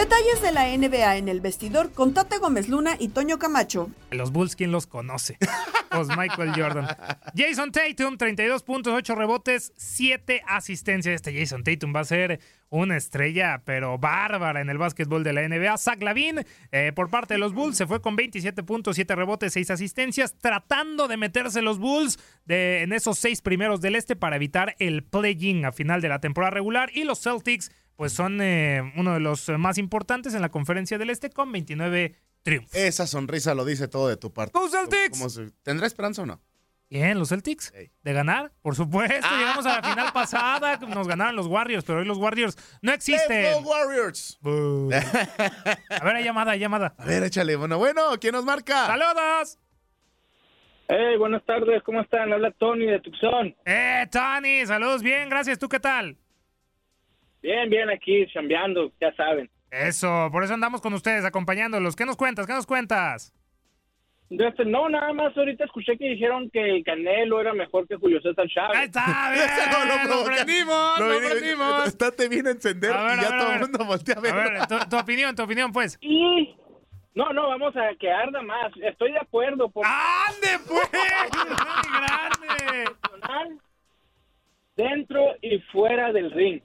Detalles de la NBA en el vestidor con Tate Gómez Luna y Toño Camacho. Los Bulls, ¿quién los conoce? Pues Michael Jordan. Jason Tatum, 32 puntos, 8 rebotes, 7 asistencias. Este Jason Tatum va a ser una estrella, pero bárbara en el básquetbol de la NBA. Zach Lavin, eh, por parte de los Bulls, se fue con 27 puntos, 7 rebotes, 6 asistencias, tratando de meterse los Bulls en esos 6 primeros del este para evitar el play-in a final de la temporada regular. Y los Celtics, pues son eh, uno de los más importantes en la conferencia del este con 29 triunfos. Esa sonrisa lo dice todo de tu parte. ¡Go Celtics! ¿Cómo se- ¿Tendrá esperanza o no? Bien, los Celtics. ¿De ganar? Por supuesto. Llegamos a la final pasada. Nos ganaron los Warriors, pero hoy los Warriors no existen. Go, Warriors! Boo. A ver, hay llamada, hay llamada. A ver, échale. Bueno, bueno, ¿quién nos marca? ¡Saludos! Hey, buenas tardes, ¿cómo están? Habla Tony de Tucson. ¡Eh, Tony! Saludos, bien, gracias. ¿Tú qué tal? Bien, bien, aquí chambeando, ya saben. Eso, por eso andamos con ustedes, acompañándolos. ¿Qué nos cuentas? ¿Qué nos cuentas? Este, no, nada más ahorita escuché que dijeron que el Canelo era mejor que Julio César Chávez. Ahí está, bien, Eso no lo prendimos, Lo lo prendimos. Estate bien a encender A ver, y a ya ver, todo el mundo voltea a ver. A ver, tu, tu opinión, tu opinión, pues. Y no, no, vamos a que arda más. Estoy de acuerdo. Por... ¡Ande, pues! ¡Grande! Dentro y fuera del ring.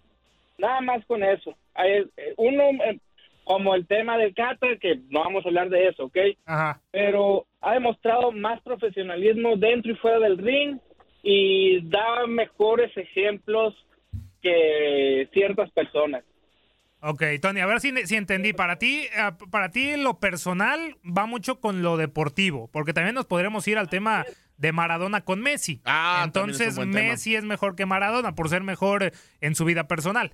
Nada más con eso. Eh, Uno, eh, como el tema del Cata, que no vamos a hablar de eso, ¿ok? Ajá. Pero ha demostrado más profesionalismo dentro y fuera del ring y da mejores ejemplos que ciertas personas. Ok, Tony, a ver si, si entendí. Para ti, eh, para ti lo personal va mucho con lo deportivo, porque también nos podremos ir al tema de Maradona con Messi. Ah, es Entonces tema. Messi es mejor que Maradona por ser mejor en su vida personal.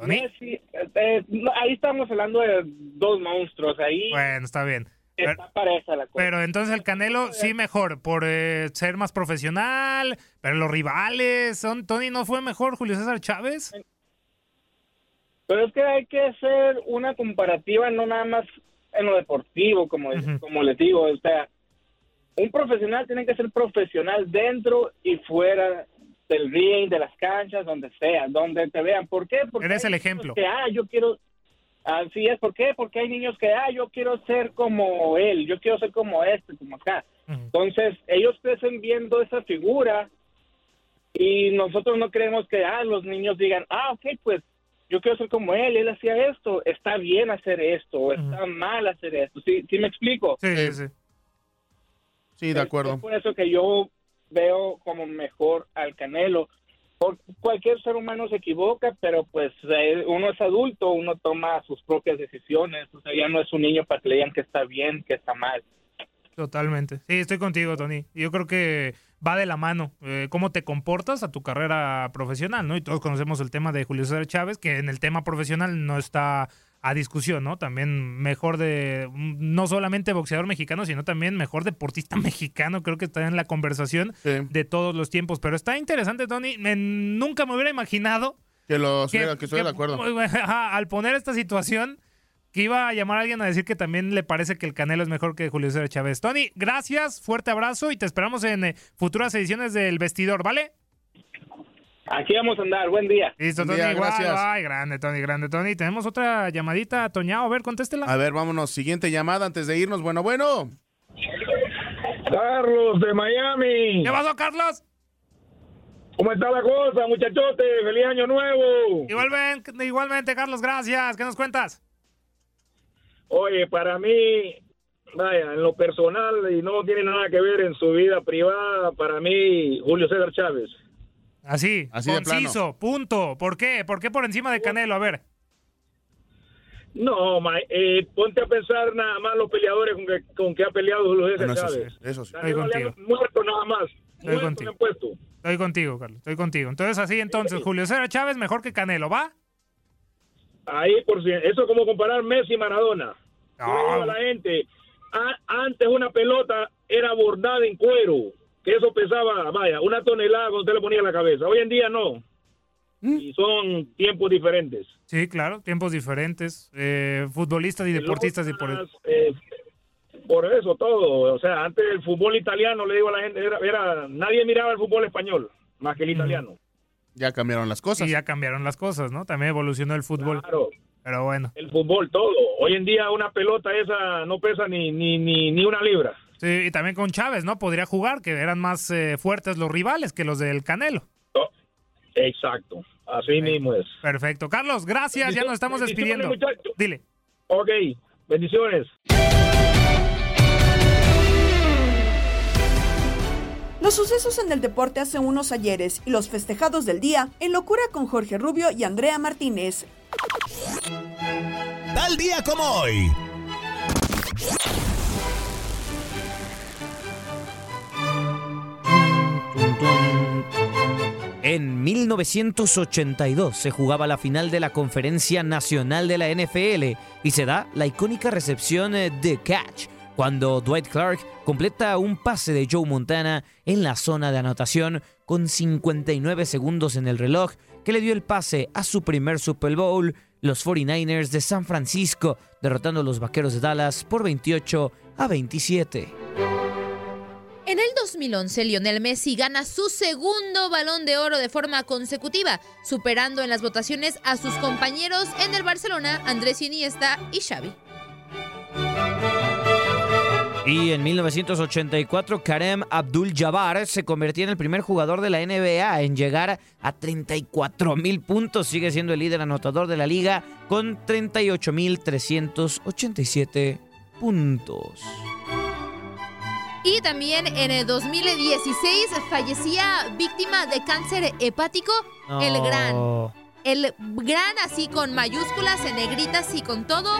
¿Tony? Messi, eh, ahí estamos hablando de dos monstruos. Ahí Bueno, está bien. Pero, está pareja la cosa. pero entonces el Canelo sí mejor por eh, ser más profesional, pero los rivales son Tony no fue mejor Julio César Chávez. Pero es que hay que hacer una comparativa no nada más en lo deportivo, como, como les digo. O sea, un profesional tiene que ser profesional dentro y fuera del ring, de las canchas, donde sea, donde te vean. ¿Por qué? Porque Eres hay el niños ejemplo. Que, ah, yo quiero... Así es, ¿por qué? Porque hay niños que, ah, yo quiero ser como él, yo quiero ser como este, como acá. Entonces, ellos crecen viendo esa figura y nosotros no queremos que, ah, los niños digan, ah, ok, pues yo quiero ser como él, él hacía esto, está bien hacer esto, o está mal hacer esto. ¿Sí, sí me explico? Sí, sí, sí. Sí, de acuerdo. Es por eso que yo veo como mejor al Canelo. Por- cualquier ser humano se equivoca, pero pues eh, uno es adulto, uno toma sus propias decisiones. O sea, ya no es un niño para que le digan que está bien, que está mal. Totalmente. Sí, estoy contigo, Tony. Yo creo que va de la mano eh, cómo te comportas a tu carrera profesional, ¿no? Y todos conocemos el tema de Julio César Chávez, que en el tema profesional no está a discusión, ¿no? También mejor de, no solamente boxeador mexicano, sino también mejor deportista mexicano, creo que está en la conversación de todos los tiempos. Pero está interesante, Tony. Me- nunca me hubiera imaginado Que, lo, que- que estoy que- de acuerdo. Al poner esta situación, que iba a llamar a alguien a decir que también le parece que el Canelo es mejor que Julio César Chávez. Tony, gracias, fuerte abrazo y te esperamos en eh, futuras ediciones del Vestidor, ¿vale? Aquí vamos a andar, buen día. Listo, Buen Tony, día, igual. gracias. Ay, grande, Tony, grande, Tony. Tenemos otra llamadita, Toñao, a ver, contéstela. A ver, vámonos. Siguiente llamada antes de irnos. Bueno, bueno. Carlos de Miami. ¿Qué pasó, Carlos? ¿Cómo está la cosa, muchachote? ¡Feliz año nuevo! Igualmente, igualmente, Carlos, gracias. ¿Qué nos cuentas? Oye, para mí, vaya, en lo personal, y no tiene nada que ver en su vida privada, para mí, Julio César Chávez. Así, Así de conciso, punto. ¿Por qué? ¿Por qué por encima de Canelo? A ver. No, ma- eh, ponte a pensar nada más los peleadores con que, con que ha peleado Julio César Bueno, eso sí, Chávez. eso sí. Ha contigo. muerto nada más. Estoy Muerto contigo. puesto. Estoy contigo, Carlos. Estoy contigo. Entonces, así, entonces, Julio César Chávez mejor que Canelo, ¿va? Ahí, por si, eso es como comparar Messi y Maradona. Yo le digo a la gente, a- antes una pelota era bordada en cuero, que eso pesaba, vaya, una tonelada cuando usted le ponía en la cabeza. Hoy en día no. Y son tiempos diferentes. Sí, claro, tiempos diferentes. eh, futbolistas y deportistas y por Pelotas, eh, por eso todo. O sea, antes el fútbol italiano, le digo a la gente, era, era- nadie miraba el fútbol español más que el italiano. Ya cambiaron las cosas. Y ya cambiaron las cosas, ¿no? También evolucionó el fútbol. Claro. Pero bueno. El fútbol, todo. Hoy en día una pelota esa no pesa ni, ni, ni, ni una libra. Sí, y también con Chávez, ¿no? Podría jugar, que eran más eh, fuertes los rivales que los del Canelo. Exacto. Así mismo es. Perfecto. Carlos, gracias. Ya nos estamos despidiendo. Dile. Ok, bendiciones. Los sucesos en el deporte hace unos ayeres y los festejados del día en locura con Jorge Rubio y Andrea Martínez. Tal día como hoy. En 1982 se jugaba la final de la Conferencia Nacional de la NFL y se da la icónica recepción eh, de catch cuando Dwight Clark completa un pase de Joe Montana en la zona de anotación con 59 segundos en el reloj que le dio el pase a su primer Super Bowl, los 49ers de San Francisco, derrotando a los Vaqueros de Dallas por 28 a 27. En el 2011, Lionel Messi gana su segundo balón de oro de forma consecutiva, superando en las votaciones a sus compañeros en el Barcelona, Andrés Iniesta y Xavi. Y en 1984, Karem Abdul-Jabbar se convertía en el primer jugador de la NBA en llegar a 34 mil puntos. Sigue siendo el líder anotador de la liga con 38.387 puntos. Y también en el 2016 fallecía víctima de cáncer hepático, el gran, el gran así con mayúsculas, en negritas y con todo,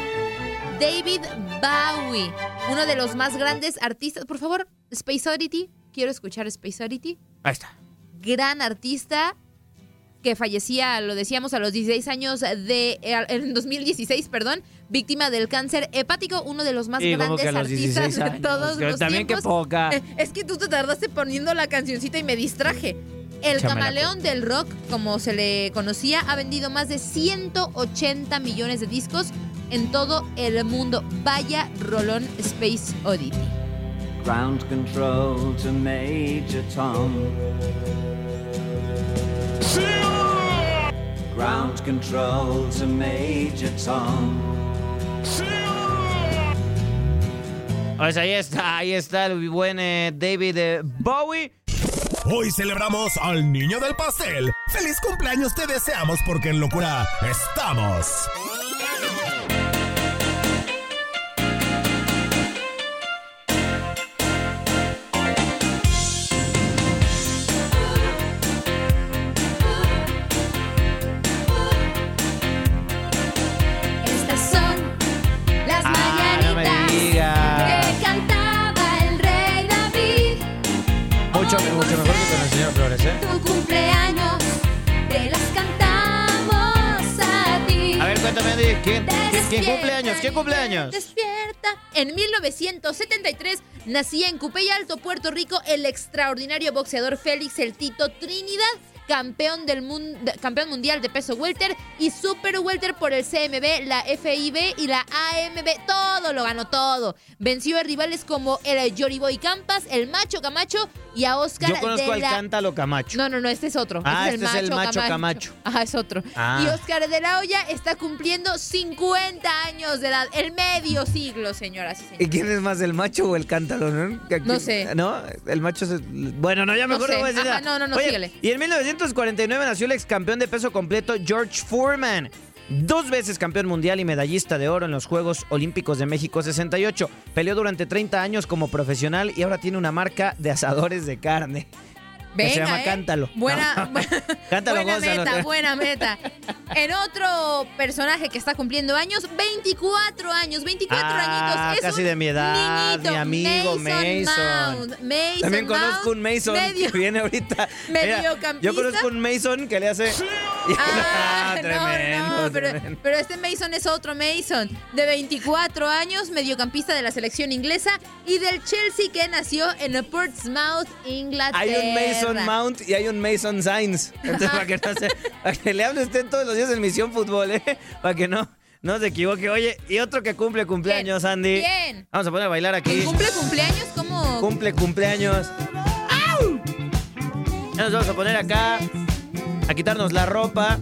David Bowie, uno de los más grandes artistas. Por favor, Space Oddity, quiero escuchar Space Oddity. Ahí está. Gran artista que fallecía, lo decíamos, a los 16 años de, eh, en 2016, perdón, víctima del cáncer hepático, uno de los más grandes los artistas 16 de todos los también que tiempos. poca. Eh, Es que tú te tardaste poniendo la cancioncita y me distraje. El camaleón del rock, como se le conocía, ha vendido más de 180 millones de discos en todo el mundo. Vaya rolón Space Oddity. Ground control to Major Tom. Ground control to Major Tom. Pues ahí está, ahí está el buen eh, David eh, Bowie. Hoy celebramos al niño del pastel. ¡Feliz cumpleaños te deseamos porque en locura estamos! Nacía en Cupey Alto, Puerto Rico, el extraordinario boxeador Félix El Tito Trinidad, campeón, del campeón mundial de peso welter y super welter por el CMB, la FIB y la AMB. Todo lo ganó todo. Venció a rivales como el Yoriboy Campas, el Macho Camacho y a Oscar Yo conozco de al la... Cántalo Camacho. No, no, no, este es otro. Ah, este este es el Macho Camacho. Ajá, es otro. Ah. Y Oscar de la Hoya está cumpliendo 50 años de edad. El medio siglo, señoras y señores. ¿Y quién es más, el macho o el cántalo? No, No sé. ¿No? El macho es. el- Bueno, no, ya No mejor sé. no voy a decir Ajá, nada. no, no, no, Oye, síguele. Y en 1949 nació el ex campeón de peso completo George Foreman. Dos veces campeón mundial y medallista de oro en los Juegos Olímpicos de México 68. Peleó durante 30 años como profesional y ahora tiene una marca de asadores de carne. Que se Venga, llama ¿eh? Cántalo. Buena, Cántalo, buena Gonzalo. meta, buena meta. En otro personaje que está cumpliendo años, 24 años, 24 Ah, añitos. Es casi un de mi edad, niñito, mi amigo Mason. Mount. Mason También conozco un Mason medio- que viene ahorita. Mediocampista. yo conozco un Mason que le hace. Ah, no, tremendo, no, pero, tremendo. pero este Mason es otro Mason, de 24 años, mediocampista de la selección inglesa y del Chelsea que nació en Portsmouth, Inglaterra. Hay un Mason Mount y hay un Mason Sainz. Entonces, para que no se, para que le hable usted todos los días en Misión Fútbol, ¿eh? Para que no, no se equivoque. Oye, y otro que cumple cumpleaños, Andy. ¿Quién? Vamos a poner a bailar aquí. ¿Cumple cumpleaños? ¿Cómo? Cumple cumpleaños. Ya nos vamos a poner acá a quitarnos la ropa.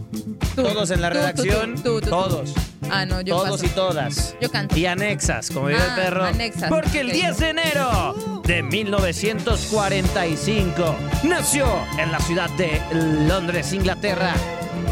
todos en la redacción. tú, tú, tú. todos. Ah, no, yo Todos paso. y todas. Yo canto. Y anexas, como diría Ah, el perro. anexas. Porque el Ok. 10 de enero de 1945 nació en la ciudad de Londres, Inglaterra.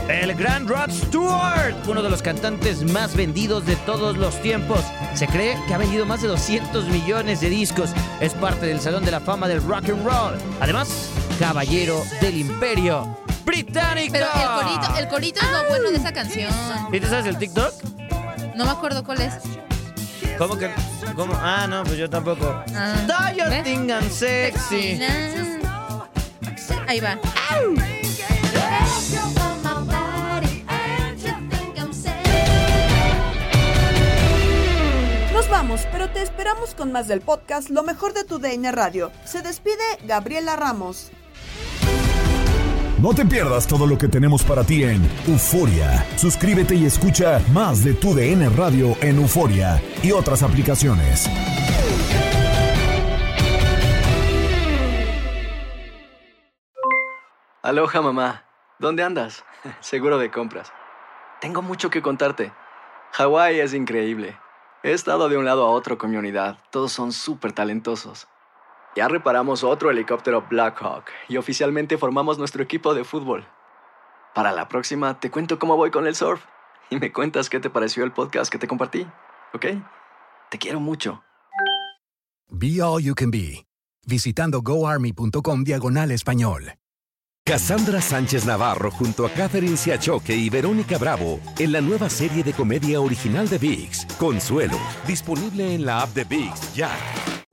El gran Rod Stewart, uno de los cantantes más vendidos de todos los tiempos. Se cree que ha vendido más de 200 millones de discos. Es parte del Salón de la Fama del Rock and Roll. Además, caballero del Imperio Británico. Pero el corito, el corito es lo bueno de esa canción. ¿Sí te sabes el TikTok? No me acuerdo cuál es. ¿Cómo que? ¿Cómo? Ah, no, pues yo tampoco. Ah, ¿ves? I'm sexy? Ahí va. Nos vamos, pero te esperamos con más del podcast Lo mejor de tu DN Radio. Se despide Gabriela Ramos. No te pierdas todo lo que tenemos para ti en Euforia. Suscríbete y escucha más de tu DN Radio en Euforia y otras aplicaciones. Aloha mamá, ¿dónde andas? Seguro de compras. Tengo mucho que contarte. Hawái es increíble. He estado de un lado a otro con mi unidad. Todos son súper talentosos. Ya reparamos otro helicóptero Blackhawk y oficialmente formamos nuestro equipo de fútbol. Para la próxima te cuento cómo voy con el surf y me cuentas qué te pareció el podcast que te compartí, ¿ok? Te quiero mucho. Be All You Can Be, visitando goarmy.com diagonal español. Cassandra Sánchez Navarro junto a Catherine Siachoque y Verónica Bravo en la nueva serie de comedia original de VIX, Consuelo, disponible en la app de VIX ya.